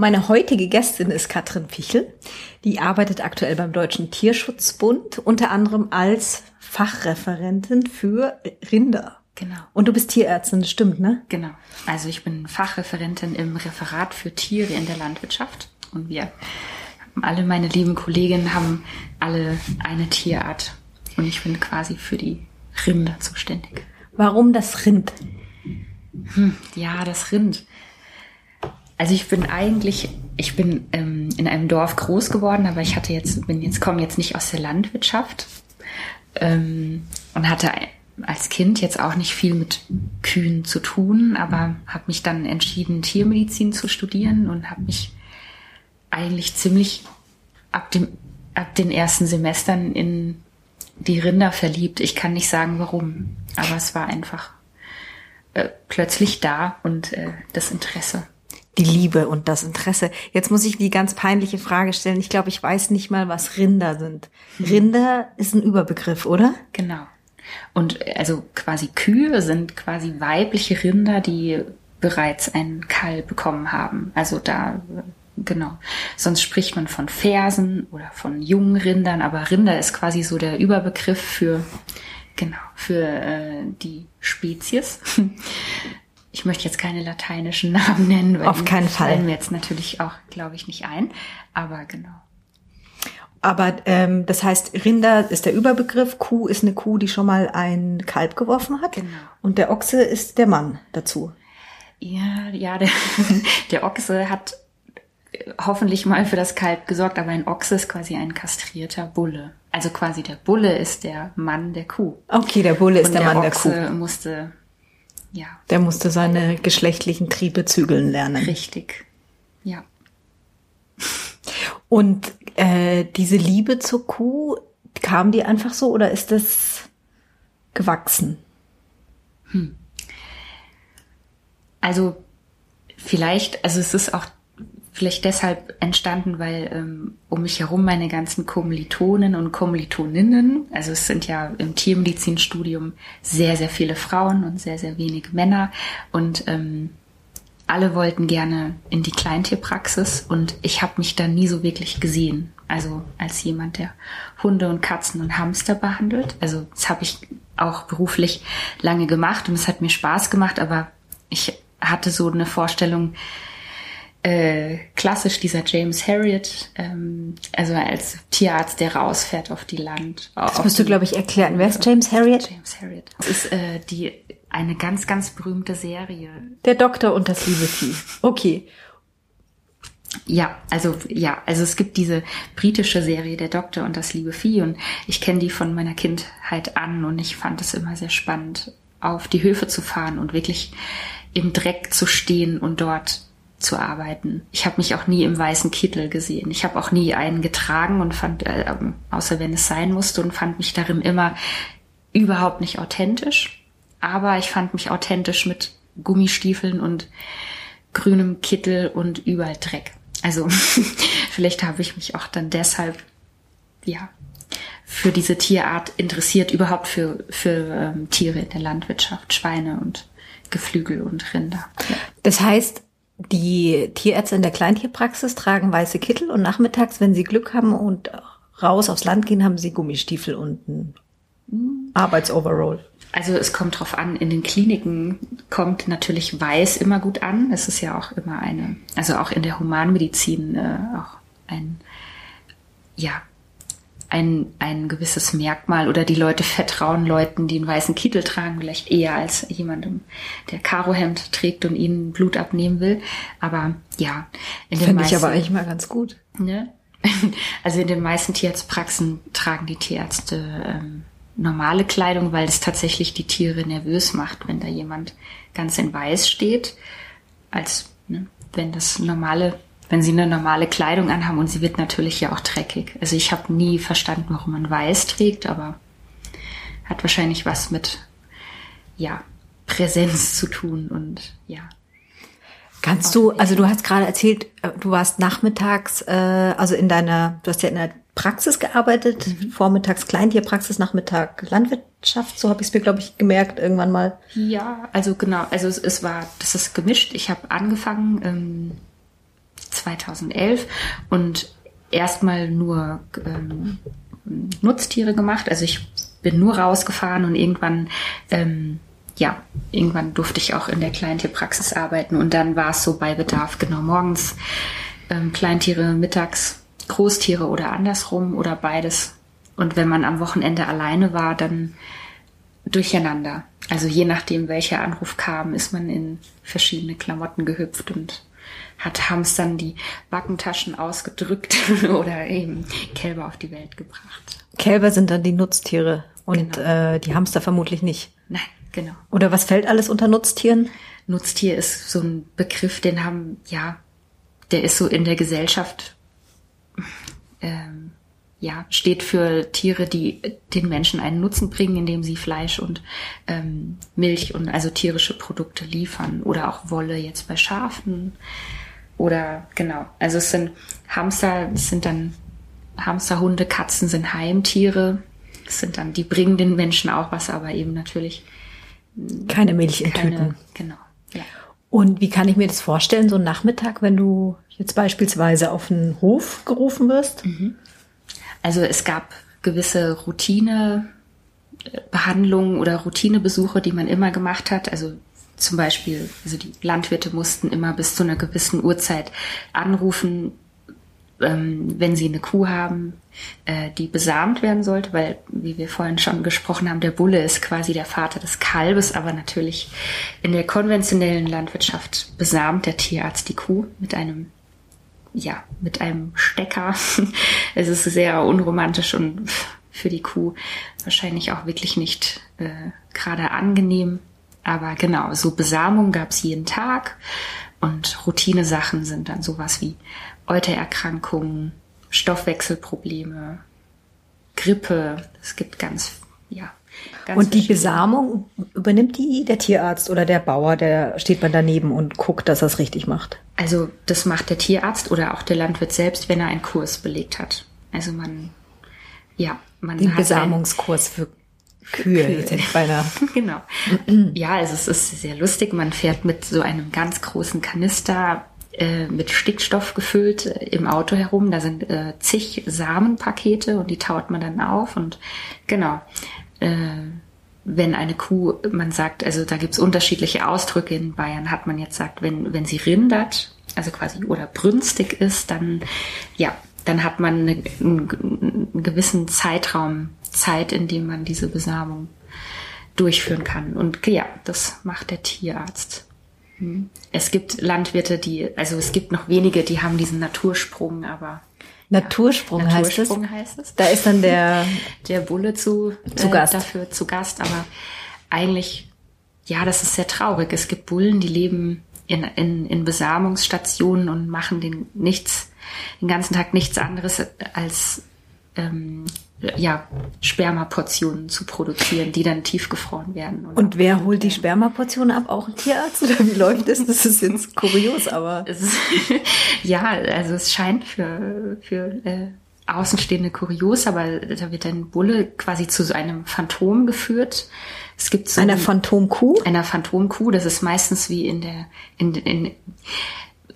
Meine heutige Gästin ist Katrin Pichel. Die arbeitet aktuell beim Deutschen Tierschutzbund, unter anderem als Fachreferentin für Rinder. Genau. Und du bist Tierärztin, das stimmt, ne? Genau. Also ich bin Fachreferentin im Referat für Tiere in der Landwirtschaft. Und wir alle meine lieben Kolleginnen haben alle eine Tierart. Und ich bin quasi für die Rinder zuständig. Warum das Rind? Hm, ja, das Rind. Also ich bin eigentlich, ich bin ähm, in einem Dorf groß geworden, aber ich hatte jetzt, bin jetzt, komme jetzt nicht aus der Landwirtschaft ähm, und hatte als Kind jetzt auch nicht viel mit Kühen zu tun, aber habe mich dann entschieden, Tiermedizin zu studieren und habe mich eigentlich ziemlich ab dem ab den ersten Semestern in die Rinder verliebt. Ich kann nicht sagen warum, aber es war einfach äh, plötzlich da und äh, das Interesse. Die Liebe und das Interesse. Jetzt muss ich die ganz peinliche Frage stellen. Ich glaube, ich weiß nicht mal, was Rinder sind. Rinder ist ein Überbegriff, oder? Genau. Und also quasi Kühe sind quasi weibliche Rinder, die bereits ein Kalb bekommen haben. Also da genau. Sonst spricht man von Fersen oder von jungen Rindern, aber Rinder ist quasi so der Überbegriff für genau für äh, die Spezies. Ich möchte jetzt keine lateinischen Namen nennen, weil auf keinen Fall fallen mir jetzt natürlich auch, glaube ich, nicht ein. Aber genau. Aber ähm, das heißt, Rinder ist der Überbegriff, Kuh ist eine Kuh, die schon mal ein Kalb geworfen hat. Genau. Und der Ochse ist der Mann dazu. Ja, ja, der, der Ochse hat hoffentlich mal für das Kalb gesorgt, aber ein Ochse ist quasi ein kastrierter Bulle. Also quasi der Bulle ist der Mann der Kuh. Okay, der Bulle ist der, der Mann Ochse der Kuh. musste, ja. Der musste seine geschlechtlichen Triebe zügeln lernen. Richtig. Ja. Und äh, diese Liebe zur Kuh, kam die einfach so oder ist das gewachsen? Hm. Also vielleicht, also es ist auch vielleicht deshalb entstanden, weil ähm, um mich herum meine ganzen Kommilitonen und Kommilitoninnen, also es sind ja im Tiermedizinstudium sehr, sehr viele Frauen und sehr, sehr wenig Männer und ähm, alle wollten gerne in die Kleintierpraxis und ich habe mich da nie so wirklich gesehen. Also als jemand, der Hunde und Katzen und Hamster behandelt. Also das habe ich auch beruflich lange gemacht und es hat mir Spaß gemacht, aber ich hatte so eine Vorstellung, äh, klassisch dieser James Harriet, ähm, also als Tierarzt, der rausfährt auf die Land. Das musst du, glaube ich, erklären. Wer ist James Harriet? James Harriet. Das ist äh, die eine ganz, ganz berühmte Serie. Der Doktor und das liebe Vieh. Okay. Ja, also ja, also es gibt diese britische Serie Der Doktor und das liebe Vieh und ich kenne die von meiner Kindheit an und ich fand es immer sehr spannend, auf die Höfe zu fahren und wirklich im Dreck zu stehen und dort zu arbeiten. Ich habe mich auch nie im weißen Kittel gesehen. Ich habe auch nie einen getragen und fand, äh, außer wenn es sein musste, und fand mich darin immer überhaupt nicht authentisch. Aber ich fand mich authentisch mit Gummistiefeln und grünem Kittel und überall Dreck. Also vielleicht habe ich mich auch dann deshalb ja für diese Tierart interessiert, überhaupt für für ähm, Tiere in der Landwirtschaft, Schweine und Geflügel und Rinder. Das heißt, die Tierärzte in der Kleintierpraxis tragen weiße Kittel und nachmittags, wenn sie Glück haben und raus aufs Land gehen, haben sie Gummistiefel und ein Arbeitsoverall. Also es kommt drauf an, in den Kliniken kommt natürlich weiß immer gut an. Es ist ja auch immer eine, also auch in der Humanmedizin äh, auch ein, ja, ein, ein gewisses Merkmal oder die Leute vertrauen Leuten, die einen weißen Kittel tragen, vielleicht eher als jemandem, der Karohemd trägt und ihnen Blut abnehmen will. Aber ja, in den Finde ich aber eigentlich mal ganz gut. Ne? Also in den meisten Tierarztpraxen tragen die Tierärzte ähm, normale Kleidung, weil es tatsächlich die Tiere nervös macht, wenn da jemand ganz in Weiß steht, als ne, wenn das normale, wenn sie eine normale Kleidung anhaben und sie wird natürlich ja auch dreckig. Also ich habe nie verstanden, warum man Weiß trägt, aber hat wahrscheinlich was mit ja Präsenz zu tun und ja. Kannst du, also du hast gerade erzählt, äh, du warst nachmittags, äh, also in deiner, du hast ja in der Praxis gearbeitet, mhm. vormittags Kleintierpraxis, Nachmittag Landwirtschaft, so habe ich es mir, glaube ich, gemerkt irgendwann mal. Ja, also genau, also es, es war, das ist gemischt. Ich habe angefangen, ähm, 2011 und erstmal nur ähm, Nutztiere gemacht. Also ich bin nur rausgefahren und irgendwann, ähm, ja, irgendwann durfte ich auch in der Kleintierpraxis arbeiten und dann war es so bei Bedarf, genau morgens ähm, Kleintiere, mittags Großtiere oder andersrum oder beides. Und wenn man am Wochenende alleine war, dann durcheinander. Also je nachdem, welcher Anruf kam, ist man in verschiedene Klamotten gehüpft und hat Hamstern die Backentaschen ausgedrückt oder eben Kälber auf die Welt gebracht. Kälber sind dann die Nutztiere und genau. äh, die Hamster vermutlich nicht. Nein, genau. Oder was fällt alles unter Nutztieren? Nutztier ist so ein Begriff, den haben, ja, der ist so in der Gesellschaft ähm, ja, steht für Tiere, die den Menschen einen Nutzen bringen, indem sie Fleisch und ähm, Milch und also tierische Produkte liefern oder auch Wolle jetzt bei Schafen oder genau. Also es sind Hamster, es sind dann Hamster, Hunde, Katzen sind Heimtiere. Es sind dann, die bringen den Menschen auch was, aber eben natürlich keine Milch in keine, Tüten. Genau. Ja. Und wie kann ich mir das vorstellen, so ein Nachmittag, wenn du jetzt beispielsweise auf einen Hof gerufen wirst? Mhm. Also es gab gewisse Routinebehandlungen oder Routinebesuche, die man immer gemacht hat. Also zum Beispiel, also die Landwirte mussten immer bis zu einer gewissen Uhrzeit anrufen, ähm, wenn sie eine Kuh haben, äh, die besamt werden sollte, weil, wie wir vorhin schon gesprochen haben, der Bulle ist quasi der Vater des Kalbes, aber natürlich in der konventionellen Landwirtschaft besamt der Tierarzt die Kuh mit einem ja, mit einem Stecker. es ist sehr unromantisch und für die Kuh wahrscheinlich auch wirklich nicht äh, gerade angenehm. Aber genau, so Besamung gab es jeden Tag und Routinesachen sind dann sowas wie Eutererkrankungen, Stoffwechselprobleme, Grippe. Es gibt ganz, ja. Ganz und die Besamung übernimmt die der Tierarzt oder der Bauer, der steht man daneben und guckt, dass er es richtig macht? Also das macht der Tierarzt oder auch der Landwirt selbst, wenn er einen Kurs belegt hat. Also man, ja, man Den Besamungskurs für Kühe, Kühe. hätte ich beinahe. genau. ja, also es ist sehr lustig. Man fährt mit so einem ganz großen Kanister äh, mit Stickstoff gefüllt äh, im Auto herum. Da sind äh, zig Samenpakete und die taut man dann auf. Und genau, äh, wenn eine Kuh, man sagt, also da gibt's unterschiedliche Ausdrücke in Bayern, hat man jetzt sagt, wenn, wenn sie rindert, also quasi oder brünstig ist, dann ja, dann hat man eine, einen, einen gewissen Zeitraum Zeit, in dem man diese Besamung durchführen kann. Und ja, das macht der Tierarzt. Es gibt Landwirte, die, also es gibt noch wenige, die haben diesen Natursprung, aber Natursprung, ja, heißt, Natursprung es. heißt es. Da ist dann der der Bulle zu, zu äh, Gast. dafür zu Gast, aber eigentlich ja, das ist sehr traurig. Es gibt Bullen, die leben in, in, in Besamungsstationen und machen den nichts, den ganzen Tag nichts anderes als ähm, ja, Spermaportionen zu produzieren, die dann tiefgefroren werden. Und wer holt die Spermaportionen ab? Auch ein Tierarzt? Oder wie läuft das? Das ist jetzt kurios, aber. Ist, ja, also es scheint für, für äh, Außenstehende kurios, aber da wird ein Bulle quasi zu so einem Phantom geführt. Es gibt so einer Phantomkuh? Einer Phantomkuh, das ist meistens wie in der, in, in,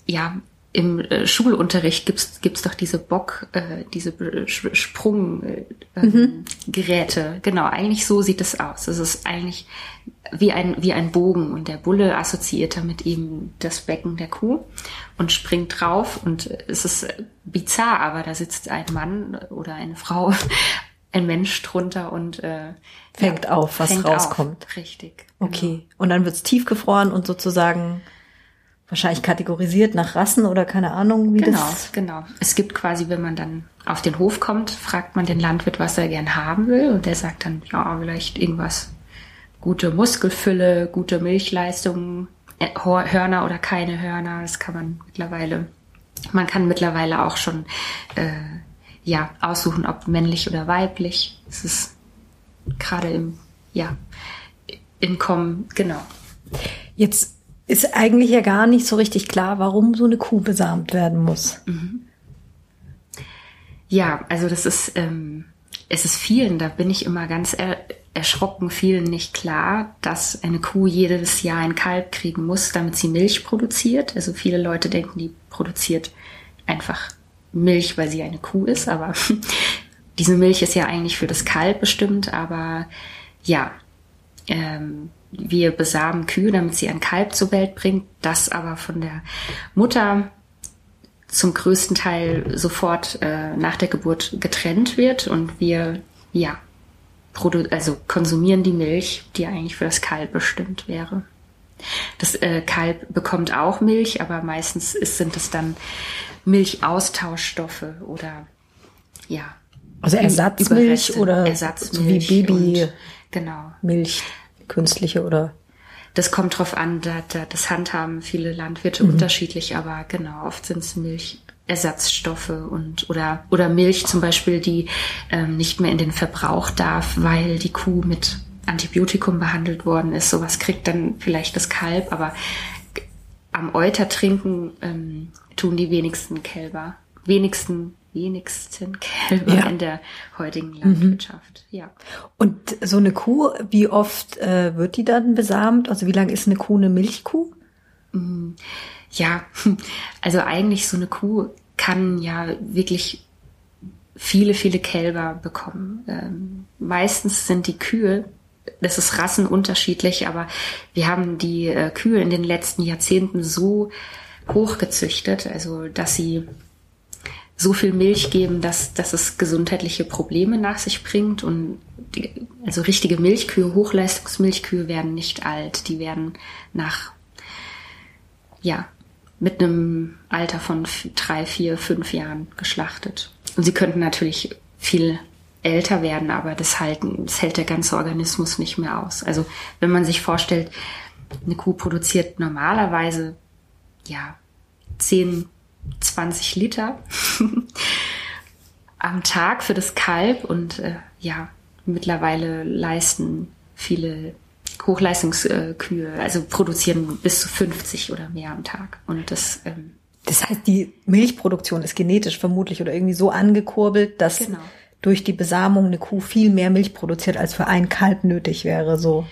ja, im äh, Schulunterricht gibt's gibt's doch diese Bock, äh, diese Sprunggeräte. Äh, mhm. Geräte. Genau, eigentlich so sieht es aus. Es ist eigentlich wie ein wie ein Bogen und der Bulle assoziiert damit eben das Becken der Kuh und springt drauf und es ist bizarr, aber da sitzt ein Mann oder eine Frau, ein Mensch drunter und äh, fängt ja, auf, was fängt rauskommt. Auf. Richtig. Genau. Okay. Und dann wird's tiefgefroren und sozusagen wahrscheinlich kategorisiert nach Rassen oder keine Ahnung, wie genau, das. Genau, genau. Es gibt quasi, wenn man dann auf den Hof kommt, fragt man den Landwirt, was er gern haben will und der sagt dann, ja, vielleicht irgendwas gute Muskelfülle, gute Milchleistung, äh, Hörner oder keine Hörner. Das kann man mittlerweile. Man kann mittlerweile auch schon äh, ja aussuchen, ob männlich oder weiblich. Es ist gerade im ja Inkommen genau. Jetzt ist eigentlich ja gar nicht so richtig klar, warum so eine Kuh besamt werden muss. Mhm. Ja, also das ist, ähm, es ist vielen, da bin ich immer ganz erschrocken vielen nicht klar, dass eine Kuh jedes Jahr ein Kalb kriegen muss, damit sie Milch produziert. Also viele Leute denken, die produziert einfach Milch, weil sie eine Kuh ist, aber diese Milch ist ja eigentlich für das Kalb bestimmt, aber ja, ähm, wir besamen Kühe, damit sie ein Kalb zur Welt bringt, das aber von der Mutter zum größten Teil sofort äh, nach der Geburt getrennt wird und wir ja also konsumieren die Milch, die eigentlich für das Kalb bestimmt wäre. Das äh, Kalb bekommt auch Milch, aber meistens ist, sind es dann Milchaustauschstoffe oder ja. Also Ersatzmilch oder Ersatzmilch so wie Baby und, genau. Milch, künstliche oder das kommt drauf an, da, da, das handhaben viele Landwirte mhm. unterschiedlich, aber genau, oft sind es Milchersatzstoffe und oder oder Milch zum Beispiel, die ähm, nicht mehr in den Verbrauch darf, weil die Kuh mit Antibiotikum behandelt worden ist. Sowas kriegt dann vielleicht das Kalb, aber am Euter trinken ähm, tun die wenigsten Kälber. Wenigsten wenigsten Kälber ja. in der heutigen Landwirtschaft. Mhm. Ja. Und so eine Kuh, wie oft äh, wird die dann besamt? Also wie lange ist eine Kuh eine Milchkuh? Mhm. Ja, also eigentlich so eine Kuh kann ja wirklich viele, viele Kälber bekommen. Ähm, meistens sind die Kühe, das ist rassenunterschiedlich, aber wir haben die äh, Kühe in den letzten Jahrzehnten so hochgezüchtet, also dass sie so viel Milch geben, dass, dass es gesundheitliche Probleme nach sich bringt. Und die, also richtige Milchkühe, Hochleistungsmilchkühe werden nicht alt. Die werden nach, ja, mit einem Alter von drei, vier, fünf Jahren geschlachtet. Und sie könnten natürlich viel älter werden, aber das, halten, das hält der ganze Organismus nicht mehr aus. Also wenn man sich vorstellt, eine Kuh produziert normalerweise ja zehn 20 Liter am Tag für das Kalb und äh, ja, mittlerweile leisten viele Hochleistungskühe, also produzieren bis zu 50 oder mehr am Tag. Und das, ähm, das heißt, die Milchproduktion ist genetisch vermutlich oder irgendwie so angekurbelt, dass genau. durch die Besamung eine Kuh viel mehr Milch produziert, als für ein Kalb nötig wäre, so.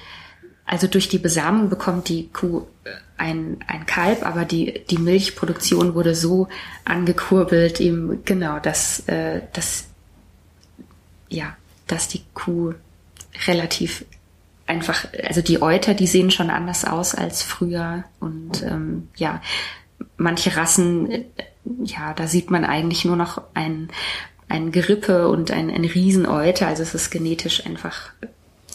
Also durch die Besamung bekommt die Kuh äh, ein, ein Kalb, aber die, die Milchproduktion wurde so angekurbelt, eben genau, dass, äh, dass, ja, dass die Kuh relativ einfach, also die Euter, die sehen schon anders aus als früher und ähm, ja, manche Rassen, äh, ja, da sieht man eigentlich nur noch ein, ein Gerippe und ein, ein Rieseneuter, also es ist genetisch einfach,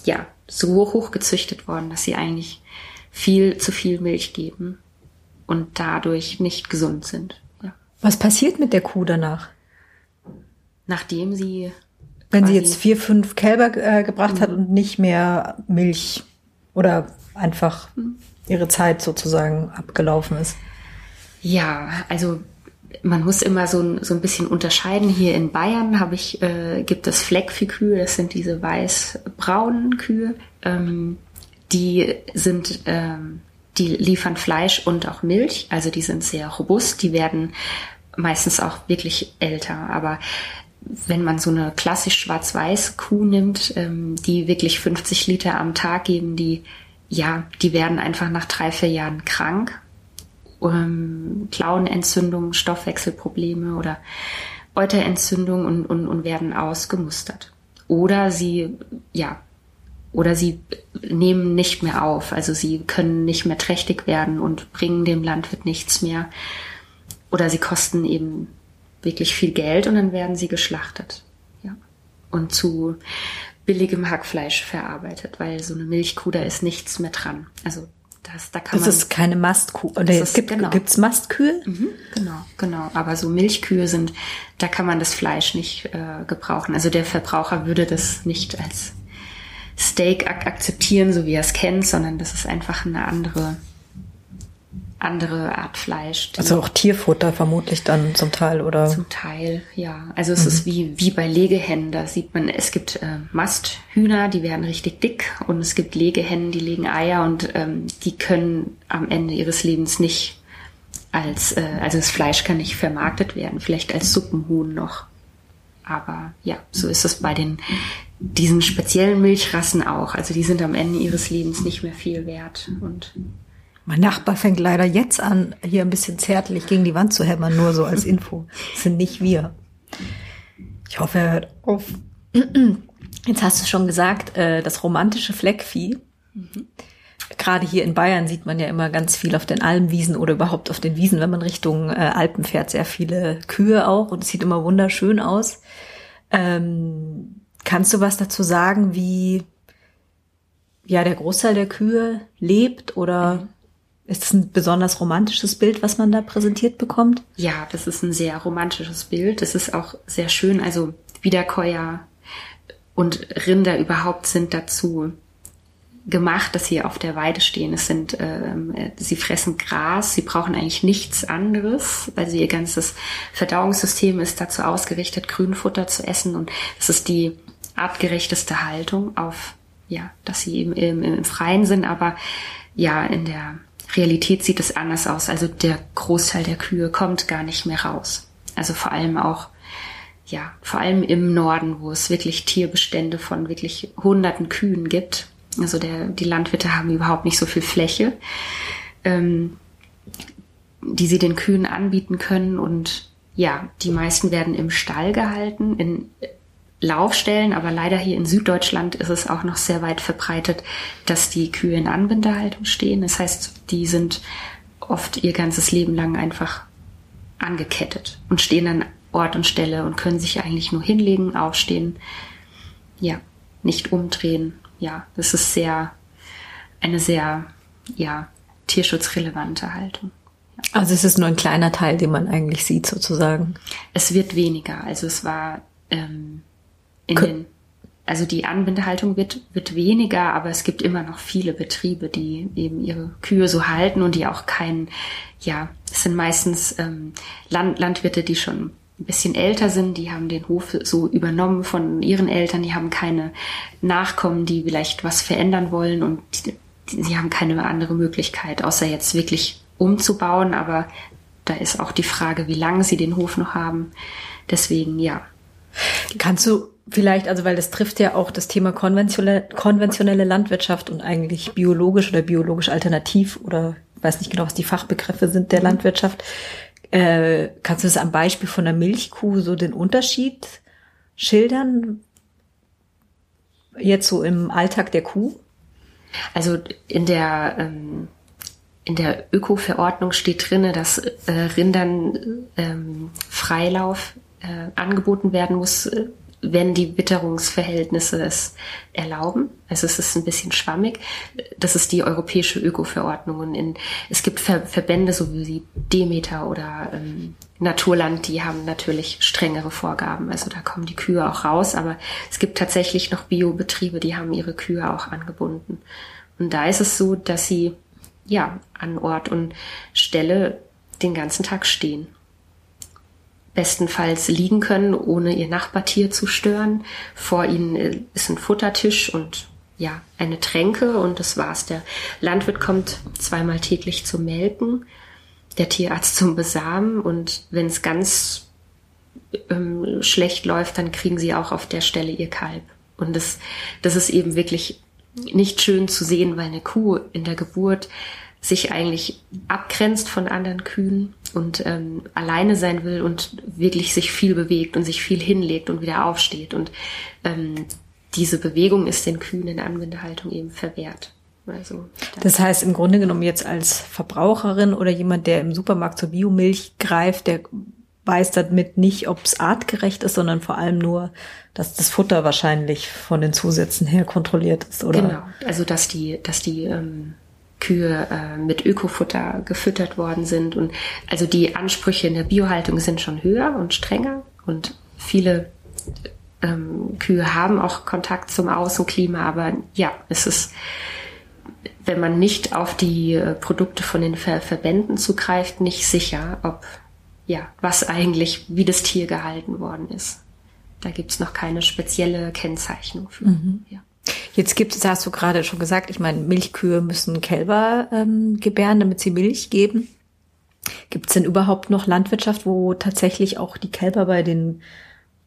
ja, so hoch gezüchtet worden, dass sie eigentlich viel zu viel Milch geben und dadurch nicht gesund sind. Ja. Was passiert mit der Kuh danach? Nachdem sie. Wenn sie jetzt vier, fünf Kälber äh, gebracht mhm. hat und nicht mehr Milch oder einfach mhm. ihre Zeit sozusagen abgelaufen ist. Ja, also man muss immer so, so ein bisschen unterscheiden. Hier in Bayern habe ich, äh, gibt es Fleckviehkühe, das sind diese weiß-braunen Kühe. Ähm, die sind, ähm, die liefern Fleisch und auch Milch, also die sind sehr robust, die werden meistens auch wirklich älter. Aber wenn man so eine klassisch schwarz-weiß Kuh nimmt, ähm, die wirklich 50 Liter am Tag geben, die, ja, die werden einfach nach drei, vier Jahren krank ähm, Klauenentzündungen, Stoffwechselprobleme oder Euterentzündung und, und, und werden ausgemustert. Oder sie, ja, oder sie nehmen nicht mehr auf. Also sie können nicht mehr trächtig werden und bringen dem Landwirt nichts mehr. Oder sie kosten eben wirklich viel Geld und dann werden sie geschlachtet. Ja. Und zu billigem Hackfleisch verarbeitet, weil so eine Milchkuh, da ist nichts mehr dran. Also das, da kann das man, ist keine Mastkuh. Oder es gibt genau. gibt's Mastkühe? Mhm, genau, genau. Aber so Milchkühe sind, da kann man das Fleisch nicht äh, gebrauchen. Also der Verbraucher würde das nicht als Steak ak akzeptieren, so wie er es kennt, sondern das ist einfach eine andere andere Art Fleisch. Also auch Tierfutter vermutlich dann zum Teil, oder? Zum Teil, ja. Also es mhm. ist wie, wie bei Legehennen. Da sieht man, es gibt äh, Masthühner, die werden richtig dick und es gibt Legehennen, die legen Eier und ähm, die können am Ende ihres Lebens nicht als, äh, also das Fleisch kann nicht vermarktet werden, vielleicht als Suppenhuhn noch. Aber ja, so ist es bei den diesen speziellen Milchrassen auch. Also die sind am Ende ihres Lebens nicht mehr viel wert. Und mein Nachbar fängt leider jetzt an, hier ein bisschen zärtlich gegen die Wand zu hämmern, nur so als Info. Das sind nicht wir. Ich hoffe, er hört auf. Jetzt hast du schon gesagt, äh, das romantische Fleckvieh. Mhm. Gerade hier in Bayern sieht man ja immer ganz viel auf den Almwiesen oder überhaupt auf den Wiesen, wenn man Richtung äh, Alpen fährt, sehr viele Kühe auch und es sieht immer wunderschön aus. Ähm, kannst du was dazu sagen, wie ja der Großteil der Kühe lebt oder mhm. Ist es ein besonders romantisches Bild, was man da präsentiert bekommt? Ja, das ist ein sehr romantisches Bild. Das ist auch sehr schön. Also Wiederkäuer und Rinder überhaupt sind dazu gemacht, dass sie auf der Weide stehen. Es sind, ähm, sie fressen Gras, sie brauchen eigentlich nichts anderes. Also ihr ganzes Verdauungssystem ist dazu ausgerichtet, Grünfutter zu essen und das ist die artgerechteste Haltung auf, ja, dass sie eben im, im Freien sind, aber ja, in der Realität sieht es anders aus. Also der Großteil der Kühe kommt gar nicht mehr raus. Also vor allem auch ja, vor allem im Norden, wo es wirklich Tierbestände von wirklich hunderten Kühen gibt, also der, die Landwirte haben überhaupt nicht so viel Fläche, ähm, die sie den Kühen anbieten können. Und ja, die meisten werden im Stall gehalten, in Laufstellen, aber leider hier in Süddeutschland ist es auch noch sehr weit verbreitet, dass die Kühe in Anbindehaltung stehen. Das heißt, die sind oft ihr ganzes Leben lang einfach angekettet und stehen an Ort und Stelle und können sich eigentlich nur hinlegen, aufstehen, ja, nicht umdrehen ja, das ist sehr, eine sehr, ja, tierschutzrelevante Haltung. Also es ist nur ein kleiner Teil, den man eigentlich sieht, sozusagen. Es wird weniger. Also es war ähm, in den, also die Anbindehaltung wird, wird weniger, aber es gibt immer noch viele Betriebe, die eben ihre Kühe so halten und die auch keinen, ja, es sind meistens ähm, Land, Landwirte, die schon ein bisschen älter sind, die haben den Hof so übernommen von ihren Eltern, die haben keine Nachkommen, die vielleicht was verändern wollen und die, die, sie haben keine andere Möglichkeit, außer jetzt wirklich umzubauen. Aber da ist auch die Frage, wie lange sie den Hof noch haben. Deswegen, ja. Kannst du vielleicht, also weil das trifft ja auch das Thema konventionelle, Landwirtschaft und eigentlich biologisch oder biologisch alternativ oder weiß nicht genau, was die Fachbegriffe sind der. Landwirtschaft. Äh, kannst du es am Beispiel von der Milchkuh so den Unterschied schildern? Jetzt so im Alltag der Kuh? Also in der ähm, in der Öko-Verordnung steht drinne, dass äh, Rindern ähm, Freilauf äh, angeboten werden muss, äh, wenn die Witterungsverhältnisse es erlauben. Also es ist ein bisschen schwammig. Das ist die europäische Öko-Verordnung. Und in, es gibt Ver Verbände, so wie Demeter oder ähm, Naturland, die haben natürlich strengere Vorgaben. Also da kommen die Kühe auch raus. Aber es gibt tatsächlich noch Biobetriebe, die haben ihre Kühe auch angebunden. Und da ist es so, dass sie ja an Ort und Stelle den ganzen Tag stehen bestenfalls liegen können, ohne ihr Nachbartier zu stören. Vor ihnen äh, ist ein Futtertisch und ja, eine Tränke und das war's. Der Landwirt kommt zweimal täglich zum Melken, der Tierarzt zum Besamen und wenn es ganz ähm, schlecht läuft, dann kriegen sie auch auf der Stelle ihr Kalb. Und das, das ist eben wirklich nicht schön zu sehen, weil eine Kuh in der Geburt sich eigentlich abgrenzt von anderen Kühen und ähm, alleine sein will und wirklich sich viel bewegt und sich viel hinlegt und wieder aufsteht. Und ähm, diese Bewegung ist den Kühen in Anwendehaltung eben verwehrt. Also, das heißt im Grunde genommen jetzt als Verbraucherin oder jemand, der im Supermarkt zur Biomilch greift, der weiß damit nicht, ob es artgerecht ist, sondern vor allem nur, dass das Futter wahrscheinlich von den Zusätzen her kontrolliert ist, oder? Genau, also dass die, dass die ähm, Kühe äh, mit Ökofutter gefüttert worden sind. Und also die Ansprüche in der Biohaltung sind schon höher und strenger und viele ähm, Kühe haben auch Kontakt zum Außenklima, aber ja, es ist, wenn man nicht auf die äh, Produkte von den Ver Verbänden zugreift, nicht sicher, ob ja, was eigentlich, wie das Tier gehalten worden ist. Da gibt's noch keine spezielle Kennzeichnung für. Mhm. Ja. Jetzt gibt es, hast du gerade schon gesagt, ich meine, Milchkühe müssen Kälber ähm, gebären, damit sie Milch geben. Gibt es denn überhaupt noch Landwirtschaft, wo tatsächlich auch die Kälber bei den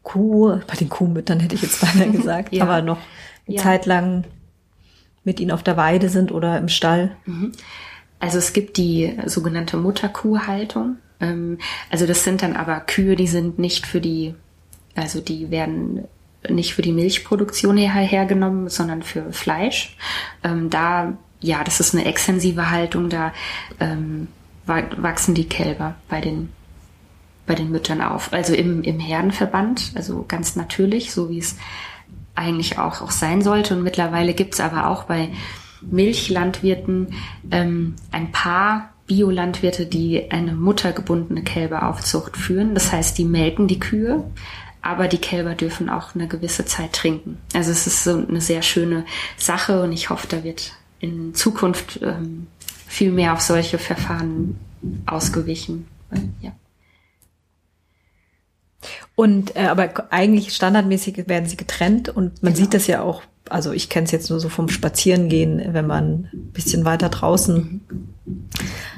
Kuh, bei den Kuhmüttern hätte ich jetzt beinahe gesagt, ja. aber noch eine ja. Zeit lang mit ihnen auf der Weide sind oder im Stall? Mhm. Also es gibt die sogenannte Mutterkuhhaltung. Ähm, also das sind dann aber Kühe, die sind nicht für die, also die werden nicht für die Milchproduktion hergenommen, sondern für Fleisch. Ähm, da, ja, das ist eine extensive Haltung, da ähm, wachsen die Kälber bei den bei den Müttern auf. Also im, im Herdenverband, also ganz natürlich, so wie es eigentlich auch, auch sein sollte. Und mittlerweile gibt es aber auch bei Milchlandwirten ähm, ein paar Biolandwirte, die eine muttergebundene Kälberaufzucht führen. Das heißt, die melken die Kühe, aber die Kälber dürfen auch eine gewisse Zeit trinken. Also es ist so eine sehr schöne Sache und ich hoffe, da wird in Zukunft ähm, viel mehr auf solche Verfahren ausgewichen. Ja. Und äh, aber eigentlich standardmäßig werden sie getrennt und man genau. sieht das ja auch, also ich kenne es jetzt nur so vom Spazierengehen, wenn man ein bisschen weiter draußen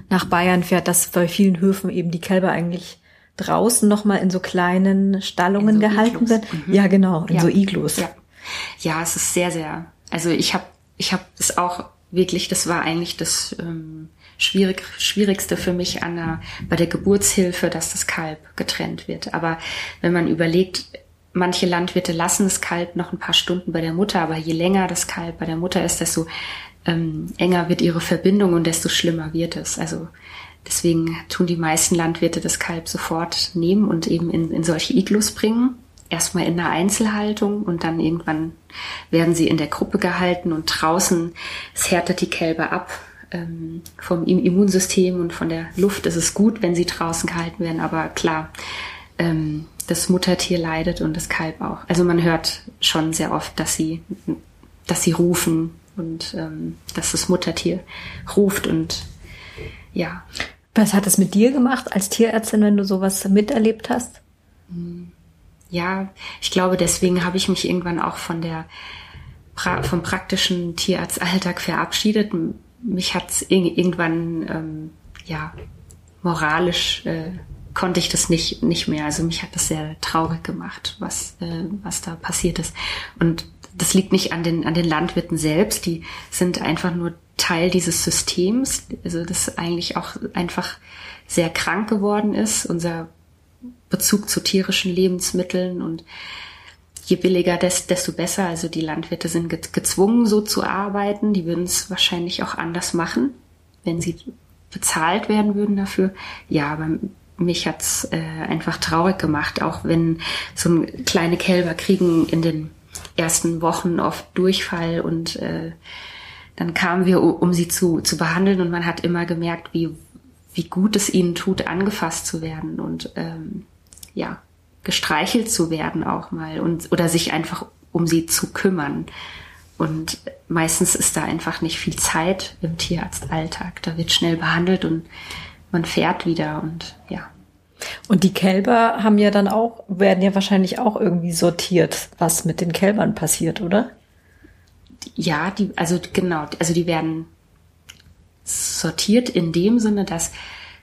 nach Bayern fährt, dass bei vielen Höfen eben die Kälber eigentlich draußen nochmal in so kleinen Stallungen so gehalten wird. Mhm. Ja, genau, in ja. so Iglus. Ja. ja, es ist sehr, sehr. Also ich habe ich habe es auch wirklich, das war eigentlich das ähm, schwierig, Schwierigste für mich an der, bei der Geburtshilfe, dass das Kalb getrennt wird. Aber wenn man überlegt, manche Landwirte lassen das Kalb noch ein paar Stunden bei der Mutter, aber je länger das Kalb bei der Mutter ist, desto ähm, enger wird ihre Verbindung und desto schlimmer wird es. Also deswegen tun die meisten Landwirte das Kalb sofort nehmen und eben in, in solche Iglus bringen. Erstmal in der Einzelhaltung und dann irgendwann werden sie in der Gruppe gehalten und draußen, es härtet die Kälber ab ähm, vom Immunsystem und von der Luft ist es gut, wenn sie draußen gehalten werden, aber klar, ähm, das Muttertier leidet und das Kalb auch. Also man hört schon sehr oft, dass sie, dass sie rufen und ähm, dass das Muttertier ruft und ja. Was hat es mit dir gemacht als Tierärztin, wenn du sowas miterlebt hast? Ja, ich glaube, deswegen habe ich mich irgendwann auch von der vom praktischen Tierarztalltag verabschiedet mich hat es irgendwann ähm, ja moralisch äh, konnte ich das nicht nicht mehr. Also mich hat das sehr traurig gemacht, was äh, was da passiert ist. Und das liegt nicht an den an den Landwirten selbst. Die sind einfach nur Teil dieses Systems. Also das eigentlich auch einfach sehr krank geworden ist. Unser Bezug zu tierischen Lebensmitteln und je billiger, desto besser. Also die Landwirte sind gezwungen, so zu arbeiten. Die würden es wahrscheinlich auch anders machen, wenn sie bezahlt werden würden dafür. Ja, aber mich hat's äh, einfach traurig gemacht, auch wenn so kleine Kälber kriegen in den ersten Wochen oft Durchfall und äh, dann kamen wir, um sie zu, zu behandeln und man hat immer gemerkt, wie, wie gut es ihnen tut, angefasst zu werden und ähm, ja, gestreichelt zu werden auch mal und oder sich einfach um sie zu kümmern. Und meistens ist da einfach nicht viel Zeit im Tierarztalltag. Da wird schnell behandelt und man fährt wieder und ja. Und die Kälber haben ja dann auch, werden ja wahrscheinlich auch irgendwie sortiert, was mit den Kälbern passiert, oder? Ja, die, also genau, also die werden sortiert in dem Sinne, dass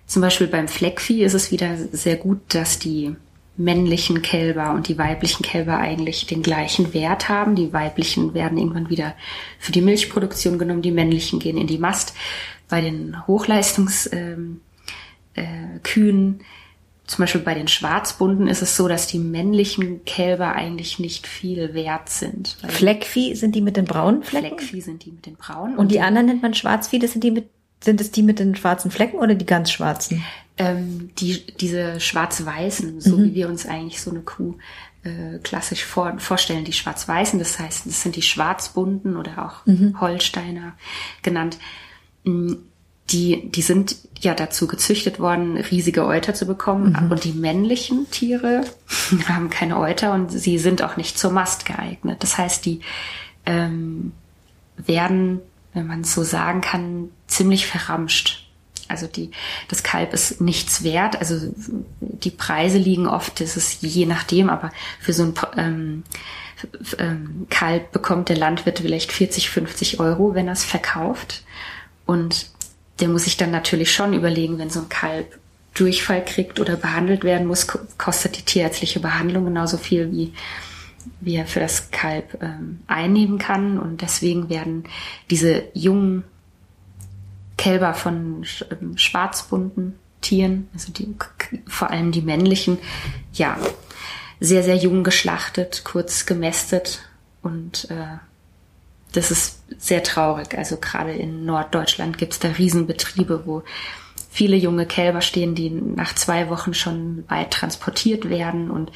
zum Beispiel beim Fleckvieh ist es wieder sehr gut, dass die männlichen Kälber und die weiblichen Kälber eigentlich den gleichen Wert haben. Die weiblichen werden irgendwann wieder für die Milchproduktion genommen, die männlichen gehen in die Mast. Bei den Hochleistungskühen, ähm, äh, zum Beispiel bei den Schwarzbunden, ist es so, dass die männlichen Kälber eigentlich nicht viel wert sind. Fleckvieh sind die mit den braunen Flecken? Fleckvieh sind die mit den braunen. Und, und die anderen nennt man Schwarzvieh, das sind die mit sind es die mit den schwarzen Flecken oder die ganz schwarzen? Ähm, die, diese schwarz-weißen, so mhm. wie wir uns eigentlich so eine Kuh äh, klassisch vor, vorstellen, die schwarz-weißen, das heißt, das sind die Schwarzbunden oder auch mhm. Holsteiner genannt. Die, die sind ja dazu gezüchtet worden, riesige Euter zu bekommen. Mhm. Und die männlichen Tiere haben keine Euter und sie sind auch nicht zur Mast geeignet. Das heißt, die ähm, werden wenn man so sagen kann, ziemlich verramscht. Also die, das Kalb ist nichts wert. Also die Preise liegen oft, das ist je nachdem, aber für so ein ähm, ähm, Kalb bekommt der Landwirt vielleicht 40, 50 Euro, wenn er es verkauft. Und der muss sich dann natürlich schon überlegen, wenn so ein Kalb Durchfall kriegt oder behandelt werden muss, kostet die tierärztliche Behandlung genauso viel wie wie er für das Kalb ähm, einnehmen kann. Und deswegen werden diese jungen Kälber von ähm, schwarzbunten Tieren, also die, vor allem die männlichen, ja, sehr, sehr jung geschlachtet, kurz gemästet und äh, das ist sehr traurig. Also gerade in Norddeutschland gibt es da Riesenbetriebe, wo viele junge Kälber stehen, die nach zwei Wochen schon weit transportiert werden und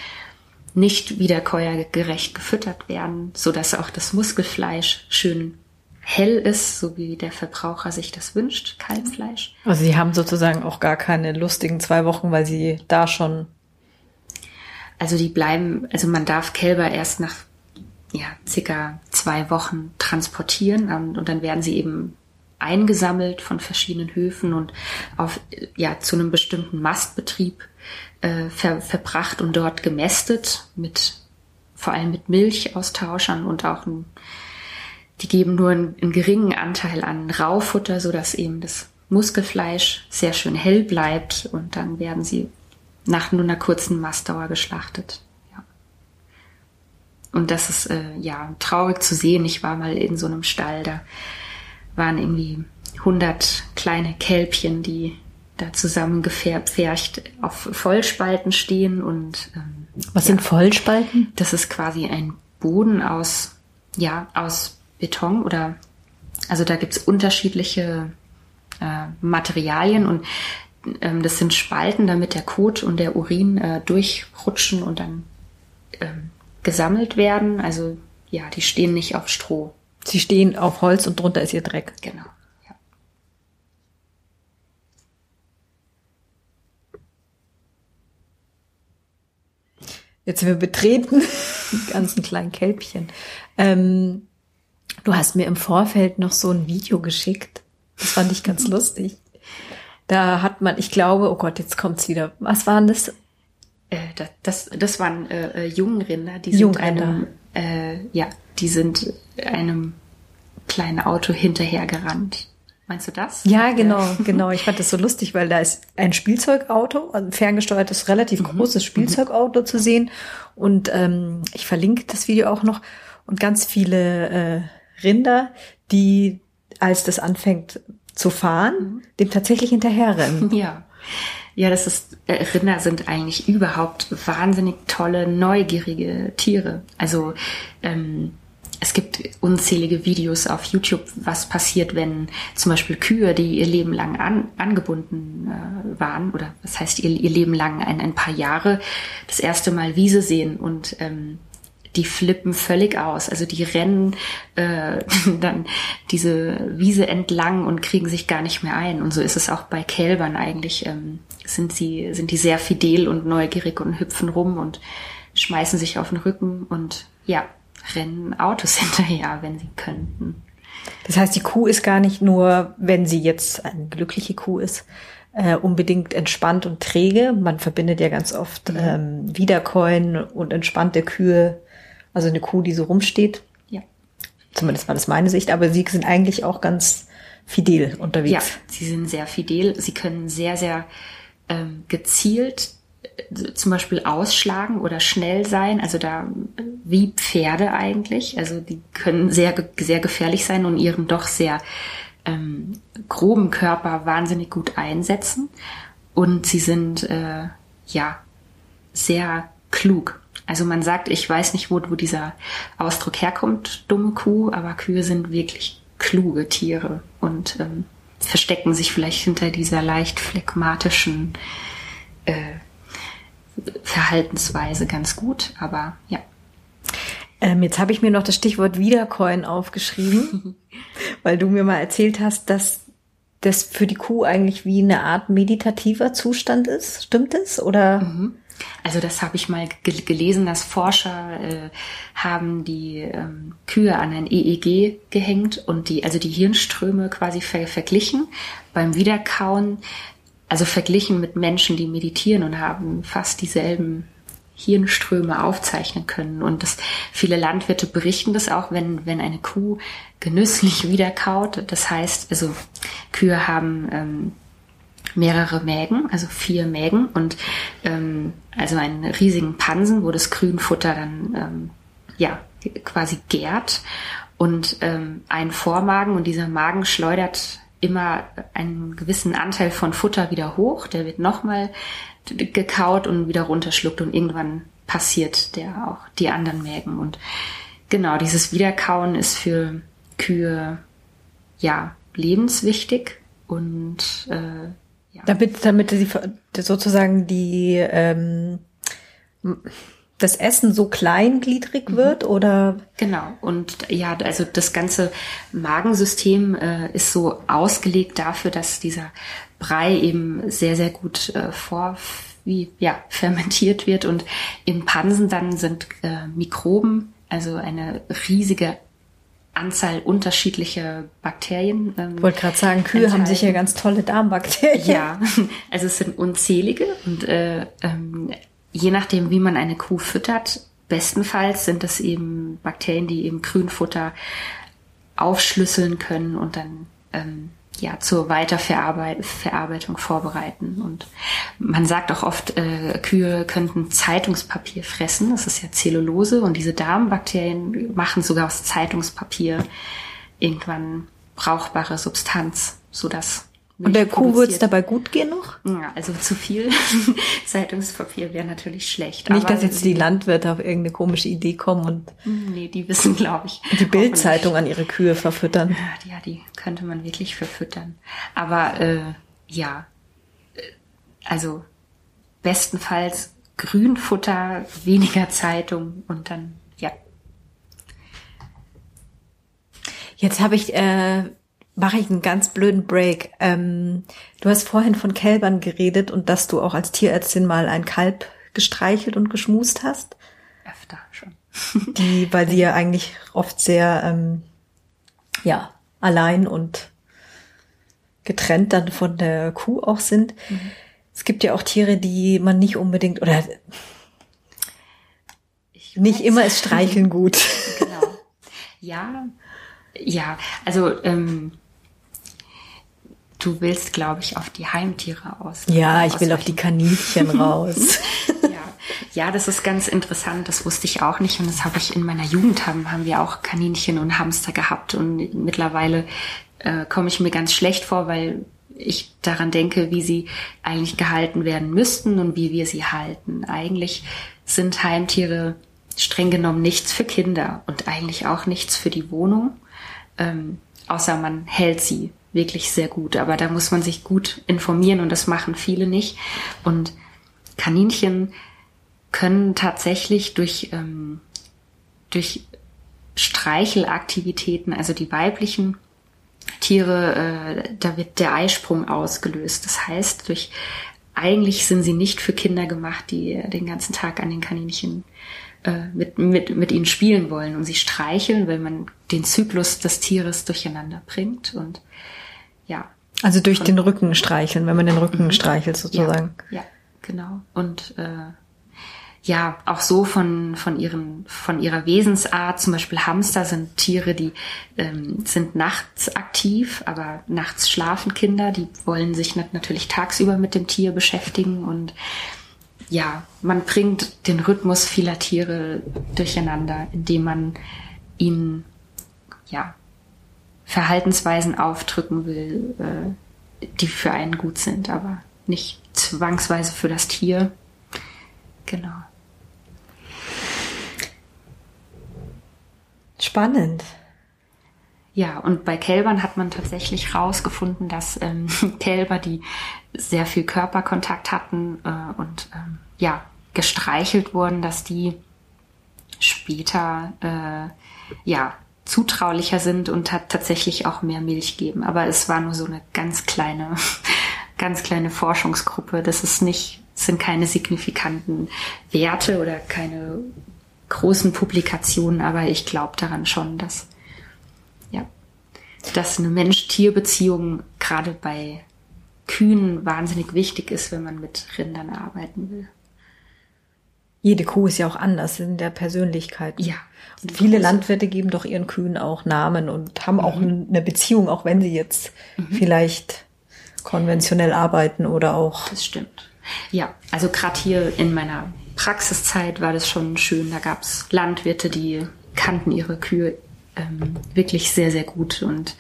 nicht wiederkäuergerecht gefüttert werden, so dass auch das Muskelfleisch schön hell ist, so wie der Verbraucher sich das wünscht, Kalbfleisch. Also sie haben sozusagen auch gar keine lustigen zwei Wochen, weil sie da schon. Also die bleiben, also man darf Kälber erst nach ja, circa zwei Wochen transportieren und, und dann werden sie eben eingesammelt von verschiedenen Höfen und auf ja zu einem bestimmten Mastbetrieb äh, ver, verbracht und dort gemästet mit vor allem mit Milchaustauschern und auch ein, die geben nur einen, einen geringen Anteil an Raufutter, so dass eben das Muskelfleisch sehr schön hell bleibt und dann werden sie nach nur einer kurzen Mastdauer geschlachtet. Und das ist äh, ja traurig zu sehen. Ich war mal in so einem Stall, da waren irgendwie 100 kleine Kälbchen, die da zusammengepfercht auf Vollspalten stehen und ähm, was ja, sind Vollspalten? Das ist quasi ein Boden aus ja aus Beton oder also da gibt's unterschiedliche äh, Materialien und ähm, das sind Spalten, damit der Kot und der Urin äh, durchrutschen und dann ähm, gesammelt werden. Also ja, die stehen nicht auf Stroh. Sie stehen auf Holz und drunter ist ihr Dreck. Genau. Jetzt sind wir betreten, die ganzen kleinen Kälbchen. Ähm, du hast mir im Vorfeld noch so ein Video geschickt. Das fand ich ganz lustig. Da hat man, ich glaube, oh Gott, jetzt kommt's wieder. Was waren das? Äh, das, das, das waren äh, äh Jungrinder, die sind Jungrinder. einem, äh, ja, die sind einem kleinen Auto hinterhergerannt. Meinst du das? Ja, genau, genau. Ich fand das so lustig, weil da ist ein Spielzeugauto, also ein ferngesteuertes, relativ mhm. großes Spielzeugauto mhm. zu sehen. Und ähm, ich verlinke das Video auch noch. Und ganz viele äh, Rinder, die, als das anfängt zu fahren, mhm. dem tatsächlich hinterherrennen. Ja. Ja, das ist, äh, Rinder sind eigentlich überhaupt wahnsinnig tolle, neugierige Tiere. Also ähm, es gibt unzählige Videos auf YouTube, was passiert, wenn zum Beispiel Kühe, die ihr Leben lang an, angebunden äh, waren, oder was heißt ihr, ihr Leben lang, ein, ein paar Jahre, das erste Mal Wiese sehen und ähm, die flippen völlig aus. Also die rennen äh, dann diese Wiese entlang und kriegen sich gar nicht mehr ein. Und so ist es auch bei Kälbern eigentlich. Ähm, sind sie sind die sehr fidel und neugierig und hüpfen rum und schmeißen sich auf den Rücken und ja, rennen Autos hinterher, wenn sie könnten. Das heißt, die Kuh ist gar nicht nur, wenn sie jetzt eine glückliche Kuh ist, äh, unbedingt entspannt und träge. Man verbindet ja ganz oft mhm. ähm, Wiederkäuen und entspannte Kühe, also eine Kuh, die so rumsteht. Ja. Zumindest war das meine Sicht, aber sie sind eigentlich auch ganz fidel unterwegs. Ja, sie sind sehr fidel. Sie können sehr, sehr ähm, gezielt zum Beispiel ausschlagen oder schnell sein, also da wie Pferde eigentlich, also die können sehr sehr gefährlich sein und ihren doch sehr ähm, groben Körper wahnsinnig gut einsetzen und sie sind äh, ja sehr klug. Also man sagt, ich weiß nicht, wo, wo dieser Ausdruck herkommt, dumme Kuh, aber Kühe sind wirklich kluge Tiere und ähm, verstecken sich vielleicht hinter dieser leicht phlegmatischen äh, Verhaltensweise ganz gut, aber ja. Ähm, jetzt habe ich mir noch das Stichwort Wiedercoin aufgeschrieben, weil du mir mal erzählt hast, dass das für die Kuh eigentlich wie eine Art meditativer Zustand ist. Stimmt es? Oder? Mhm. Also das habe ich mal gelesen, dass Forscher äh, haben die ähm, Kühe an ein EEG gehängt und die, also die Hirnströme quasi ver verglichen. Beim Wiederkauen also verglichen mit Menschen, die meditieren und haben fast dieselben Hirnströme aufzeichnen können. Und das, viele Landwirte berichten das auch, wenn, wenn eine Kuh genüsslich wiederkaut. Das heißt, also Kühe haben ähm, mehrere Mägen, also vier Mägen und ähm, also einen riesigen Pansen, wo das Grünfutter dann ähm, ja quasi gärt und ähm, ein Vormagen und dieser Magen schleudert immer einen gewissen Anteil von Futter wieder hoch, der wird nochmal gekaut und wieder runterschluckt und irgendwann passiert der auch die anderen Mägen und genau dieses Wiederkauen ist für Kühe ja lebenswichtig und äh, ja. Damit, damit sie sozusagen die ähm, das Essen so kleingliedrig mhm. wird oder? Genau. Und ja, also das ganze Magensystem äh, ist so ausgelegt dafür, dass dieser Brei eben sehr, sehr gut äh, vor wie ja fermentiert wird und im Pansen dann sind äh, Mikroben, also eine riesige Anzahl unterschiedlicher Bakterien. Ähm, ich wollte gerade sagen, Kühe enthalten. haben sicher ganz tolle Darmbakterien. Ja, also es sind unzählige und äh, ähm, je nachdem, wie man eine Kuh füttert, bestenfalls sind das eben Bakterien, die eben Grünfutter aufschlüsseln können und dann ähm, ja zur Weiterverarbeitung vorbereiten. Und man sagt auch oft, äh, Kühe könnten Zeitungspapier fressen. Das ist ja Zellulose und diese Darmbakterien machen sogar aus Zeitungspapier irgendwann brauchbare Substanz, sodass und der Kuh wird es dabei gut gehen noch? Ja, also zu viel Zeitungspapier wäre natürlich schlecht. Nicht, dass jetzt die Landwirte auf irgendeine komische Idee kommen und nee, die wissen, glaube ich. Die Bildzeitung an ihre Kühe verfüttern. Ja, die könnte man wirklich verfüttern. Aber äh, ja, äh, also bestenfalls Grünfutter, weniger Zeitung und dann ja. Jetzt habe ich äh, mache ich einen ganz blöden Break. Ähm, du hast vorhin von Kälbern geredet und dass du auch als Tierärztin mal ein Kalb gestreichelt und geschmust hast. Öfter schon. Die, weil die ja eigentlich oft sehr, ähm, ja, allein und getrennt dann von der Kuh auch sind. Mhm. Es gibt ja auch Tiere, die man nicht unbedingt oder ich nicht immer ist Streicheln gut. Genau. Ja, ja, also ähm, Du willst, glaube ich, auf die Heimtiere aus. Ja, ich will auf die Kaninchen raus. ja. ja, das ist ganz interessant. Das wusste ich auch nicht. Und das habe ich in meiner Jugend haben, haben wir auch Kaninchen und Hamster gehabt. Und mittlerweile äh, komme ich mir ganz schlecht vor, weil ich daran denke, wie sie eigentlich gehalten werden müssten und wie wir sie halten. Eigentlich sind Heimtiere streng genommen nichts für Kinder und eigentlich auch nichts für die Wohnung, ähm, außer man hält sie wirklich sehr gut. Aber da muss man sich gut informieren und das machen viele nicht. Und Kaninchen können tatsächlich durch, ähm, durch Streichelaktivitäten, also die weiblichen Tiere, äh, da wird der Eisprung ausgelöst. Das heißt, durch eigentlich sind sie nicht für Kinder gemacht, die den ganzen Tag an den Kaninchen äh, mit, mit, mit ihnen spielen wollen und sie streicheln, weil man den Zyklus des Tieres durcheinander bringt und ja. Also durch den Rücken streicheln, wenn man den Rücken mhm. streichelt sozusagen. Ja, ja genau. Und äh, ja, auch so von, von, ihren, von ihrer Wesensart, zum Beispiel Hamster sind Tiere, die ähm, sind nachts aktiv, aber nachts schlafen Kinder, die wollen sich natürlich tagsüber mit dem Tier beschäftigen und ja, man bringt den Rhythmus vieler Tiere durcheinander, indem man ihnen ja Verhaltensweisen aufdrücken will, äh, die für einen gut sind, aber nicht zwangsweise für das Tier. Genau. Spannend. Ja, und bei Kälbern hat man tatsächlich herausgefunden, dass ähm, Kälber, die sehr viel Körperkontakt hatten äh, und ähm, ja gestreichelt wurden, dass die später äh, ja zutraulicher sind und hat tatsächlich auch mehr Milch geben. Aber es war nur so eine ganz kleine, ganz kleine Forschungsgruppe. Das ist nicht, sind keine signifikanten Werte oder keine großen Publikationen, aber ich glaube daran schon, dass, ja, dass eine Mensch-Tier-Beziehung gerade bei Kühen wahnsinnig wichtig ist, wenn man mit Rindern arbeiten will. Jede Kuh ist ja auch anders in der Persönlichkeit. Ja. Viele Landwirte geben doch ihren Kühen auch Namen und haben auch mhm. eine Beziehung, auch wenn sie jetzt mhm. vielleicht konventionell arbeiten oder auch. Das stimmt. Ja, also gerade hier in meiner Praxiszeit war das schon schön. Da gab es Landwirte, die kannten ihre Kühe ähm, wirklich sehr, sehr gut und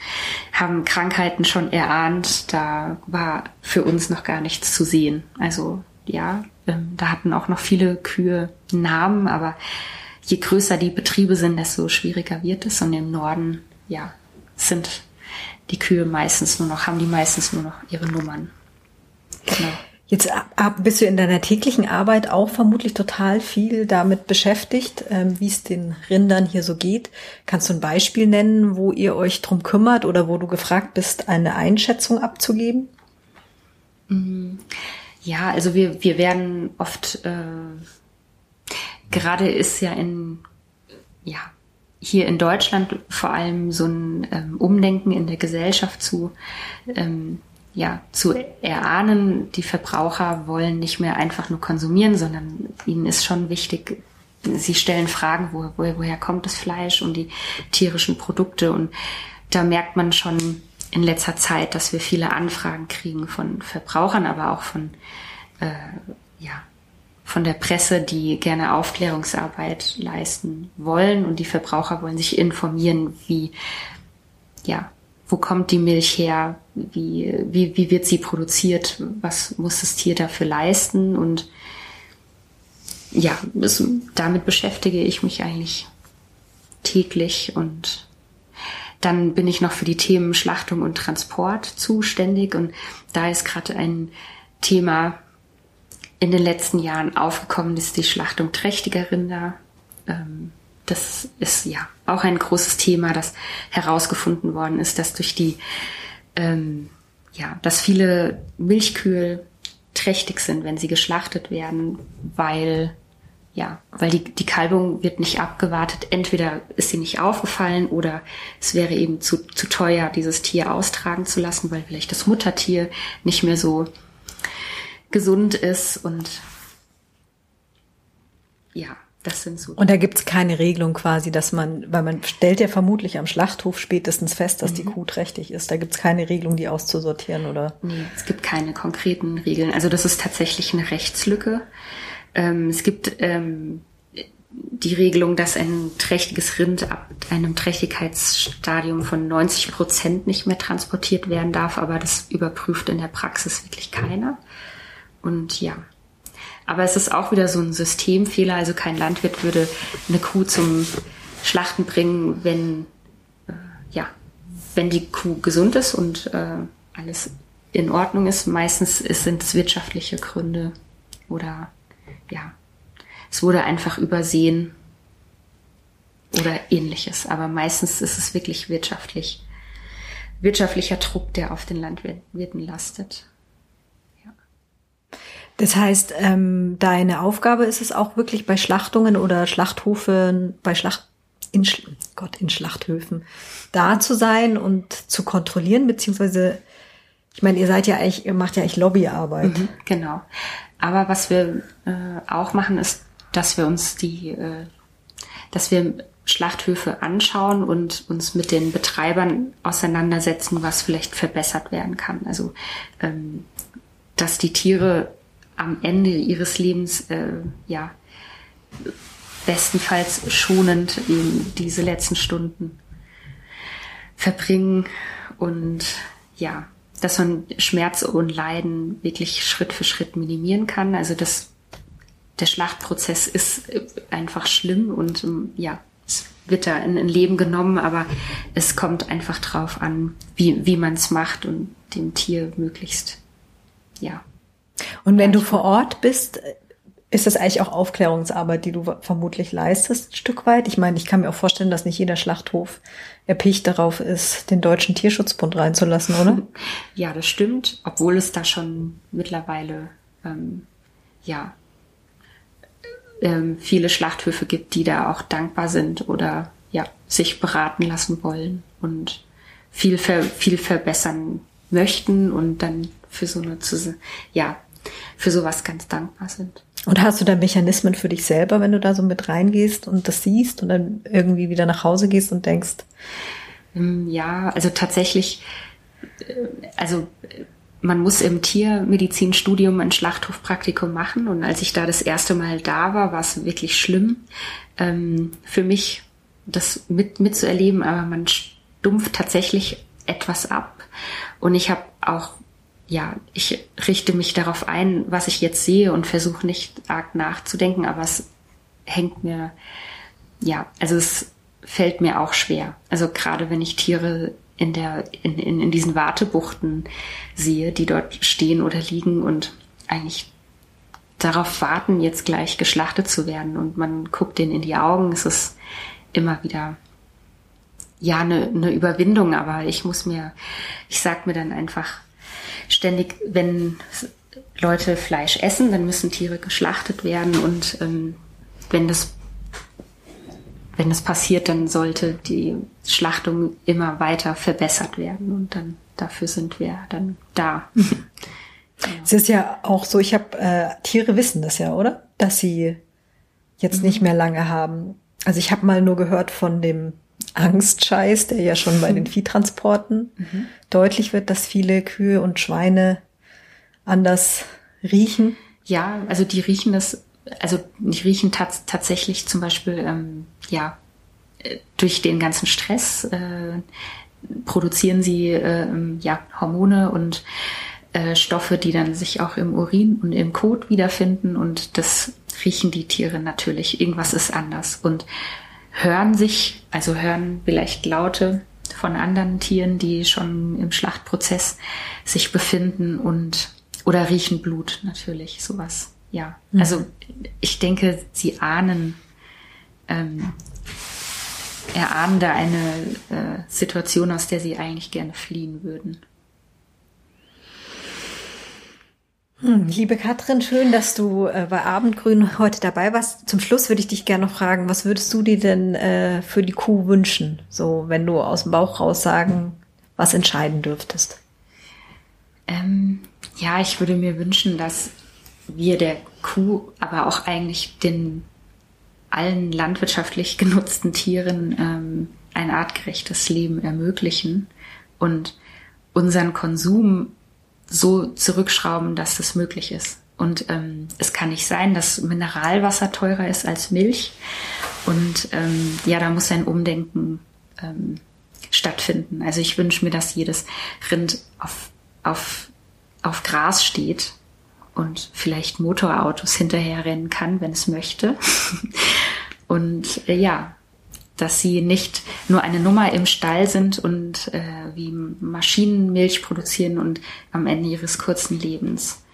haben Krankheiten schon erahnt. Da war für uns noch gar nichts zu sehen. Also ja, ähm, da hatten auch noch viele Kühe Namen, aber je größer die Betriebe sind, desto schwieriger wird es. Und im Norden, ja, sind die Kühe meistens nur noch, haben die meistens nur noch ihre Nummern. Genau. Jetzt bist du in deiner täglichen Arbeit auch vermutlich total viel damit beschäftigt, ähm, wie es den Rindern hier so geht. Kannst du ein Beispiel nennen, wo ihr euch drum kümmert oder wo du gefragt bist, eine Einschätzung abzugeben? Mm, ja, also wir, wir werden oft, äh, gerade ist ja in, ja, hier in Deutschland vor allem so ein ähm, Umdenken in der Gesellschaft zu, ähm, ja, zu erahnen, die Verbraucher wollen nicht mehr einfach nur konsumieren, sondern ihnen ist schon wichtig, sie stellen Fragen, wo, wo, woher kommt das Fleisch und die tierischen Produkte. Und da merkt man schon in letzter Zeit, dass wir viele Anfragen kriegen von Verbrauchern, aber auch von, äh, ja, von der Presse, die gerne Aufklärungsarbeit leisten wollen und die Verbraucher wollen sich informieren, wie, ja, wo kommt die Milch her, wie, wie, wie wird sie produziert, was muss das Tier dafür leisten und ja, das, damit beschäftige ich mich eigentlich täglich und dann bin ich noch für die Themen Schlachtung und Transport zuständig und da ist gerade ein Thema in den letzten Jahren aufgekommen, ist die Schlachtung trächtiger Rinder. Ähm, das ist ja auch ein großes Thema, das herausgefunden worden ist, dass durch die, ähm, ja, dass viele Milchkühe trächtig sind, wenn sie geschlachtet werden, weil ja, weil die, die Kalbung wird nicht abgewartet. Entweder ist sie nicht aufgefallen oder es wäre eben zu, zu teuer, dieses Tier austragen zu lassen, weil vielleicht das Muttertier nicht mehr so gesund ist und ja, das sind so. Und da gibt's keine Regelung quasi, dass man, weil man stellt ja vermutlich am Schlachthof spätestens fest, dass mhm. die Kuh trächtig ist. Da gibt's keine Regelung, die auszusortieren, oder? Nee, es gibt keine konkreten Regeln. Also das ist tatsächlich eine Rechtslücke. Ähm, es gibt ähm, die Regelung, dass ein trächtiges Rind ab einem Trächtigkeitsstadium von 90 Prozent nicht mehr transportiert werden darf, aber das überprüft in der Praxis wirklich keiner. Und ja, aber es ist auch wieder so ein Systemfehler. Also kein Landwirt würde eine Kuh zum Schlachten bringen, wenn, äh, ja, wenn die Kuh gesund ist und äh, alles in Ordnung ist. Meistens ist, sind es wirtschaftliche Gründe oder ja, es wurde einfach übersehen oder ähnliches. Aber meistens ist es wirklich wirtschaftlich, wirtschaftlicher Druck, der auf den Landwirten lastet. Das heißt, ähm, deine Aufgabe ist es auch wirklich bei Schlachtungen oder Schlachthofen, bei Schlacht, in, Gott, in Schlachthöfen da zu sein und zu kontrollieren, beziehungsweise, ich meine, ihr seid ja eigentlich, ihr macht ja eigentlich Lobbyarbeit. Mhm, genau. Aber was wir äh, auch machen, ist, dass wir uns die, äh, dass wir Schlachthöfe anschauen und uns mit den Betreibern auseinandersetzen, was vielleicht verbessert werden kann. Also, ähm, dass die Tiere am Ende ihres Lebens äh, ja bestenfalls schonend eben diese letzten Stunden verbringen und ja, dass man Schmerz und Leiden wirklich Schritt für Schritt minimieren kann. Also das, der Schlachtprozess ist einfach schlimm und ja, es wird da in ein Leben genommen, aber es kommt einfach drauf an, wie, wie man es macht und dem Tier möglichst, ja, und wenn du vor Ort bist, ist das eigentlich auch Aufklärungsarbeit, die du vermutlich leistest, ein Stück weit? Ich meine, ich kann mir auch vorstellen, dass nicht jeder Schlachthof erpicht darauf ist, den Deutschen Tierschutzbund reinzulassen, oder? Ja, das stimmt, obwohl es da schon mittlerweile ähm, ja ähm, viele Schlachthöfe gibt, die da auch dankbar sind oder ja sich beraten lassen wollen und viel ver viel verbessern möchten und dann für so eine ja für sowas ganz dankbar sind. Und hast du da Mechanismen für dich selber, wenn du da so mit reingehst und das siehst und dann irgendwie wieder nach Hause gehst und denkst? Ähm, ja, also tatsächlich, äh, also man muss im Tiermedizinstudium ein Schlachthofpraktikum machen. Und als ich da das erste Mal da war, war es wirklich schlimm ähm, für mich, das mit, mitzuerleben. Aber man stumpft tatsächlich etwas ab. Und ich habe auch, ja, ich richte mich darauf ein, was ich jetzt sehe und versuche nicht arg nachzudenken, aber es hängt mir, ja, also es fällt mir auch schwer. Also gerade wenn ich Tiere in der, in, in, in diesen Wartebuchten sehe, die dort stehen oder liegen und eigentlich darauf warten, jetzt gleich geschlachtet zu werden. Und man guckt denen in die Augen. Es ist immer wieder, ja, eine, eine Überwindung, aber ich muss mir, ich sag mir dann einfach ständig, wenn Leute Fleisch essen, dann müssen Tiere geschlachtet werden und ähm, wenn das wenn es passiert, dann sollte die Schlachtung immer weiter verbessert werden und dann dafür sind wir dann da. Es ist ja auch so, ich habe äh, Tiere wissen das ja, oder? Dass sie jetzt mhm. nicht mehr lange haben. Also ich habe mal nur gehört von dem Angstscheiß, der ja schon bei den Viehtransporten mhm. deutlich wird, dass viele Kühe und Schweine anders riechen. Ja, also die riechen das also die riechen tats tatsächlich zum Beispiel, ähm, ja, äh, durch den ganzen Stress äh, produzieren sie äh, ja Hormone und äh, Stoffe, die dann sich auch im Urin und im Kot wiederfinden und das riechen die Tiere natürlich. Irgendwas ist anders und hören sich, also hören vielleicht Laute von anderen Tieren, die schon im Schlachtprozess sich befinden und oder riechen Blut natürlich, sowas ja, mhm. also ich denke, sie ahnen, ähm, erahnen da eine äh, Situation, aus der sie eigentlich gerne fliehen würden. Hm, liebe Katrin, schön, dass du äh, bei Abendgrün heute dabei warst. Zum Schluss würde ich dich gerne noch fragen, was würdest du dir denn äh, für die Kuh wünschen? So, wenn du aus dem Bauch raus sagen, was entscheiden dürftest. Ähm, ja, ich würde mir wünschen, dass wir der Kuh, aber auch eigentlich den allen landwirtschaftlich genutzten Tieren ähm, ein artgerechtes Leben ermöglichen und unseren Konsum so zurückschrauben, dass das möglich ist. Und ähm, es kann nicht sein, dass Mineralwasser teurer ist als Milch. Und ähm, ja, da muss ein Umdenken ähm, stattfinden. Also ich wünsche mir, dass jedes Rind auf, auf, auf Gras steht und vielleicht Motorautos hinterherrennen kann, wenn es möchte. und äh, ja, dass sie nicht nur eine Nummer im Stall sind und äh, wie Maschinen Milch produzieren und am Ende ihres kurzen Lebens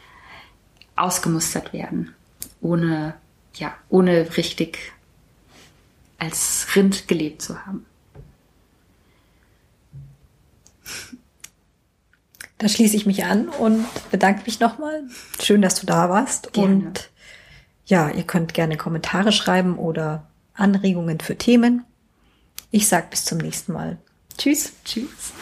ausgemustert werden, ohne ja, ohne richtig als Rind gelebt zu haben. Da schließe ich mich an und bedanke mich nochmal. Schön, dass du da warst. Gerne. Und ja, ihr könnt gerne Kommentare schreiben oder Anregungen für Themen. Ich sag bis zum nächsten Mal. Tschüss. Tschüss.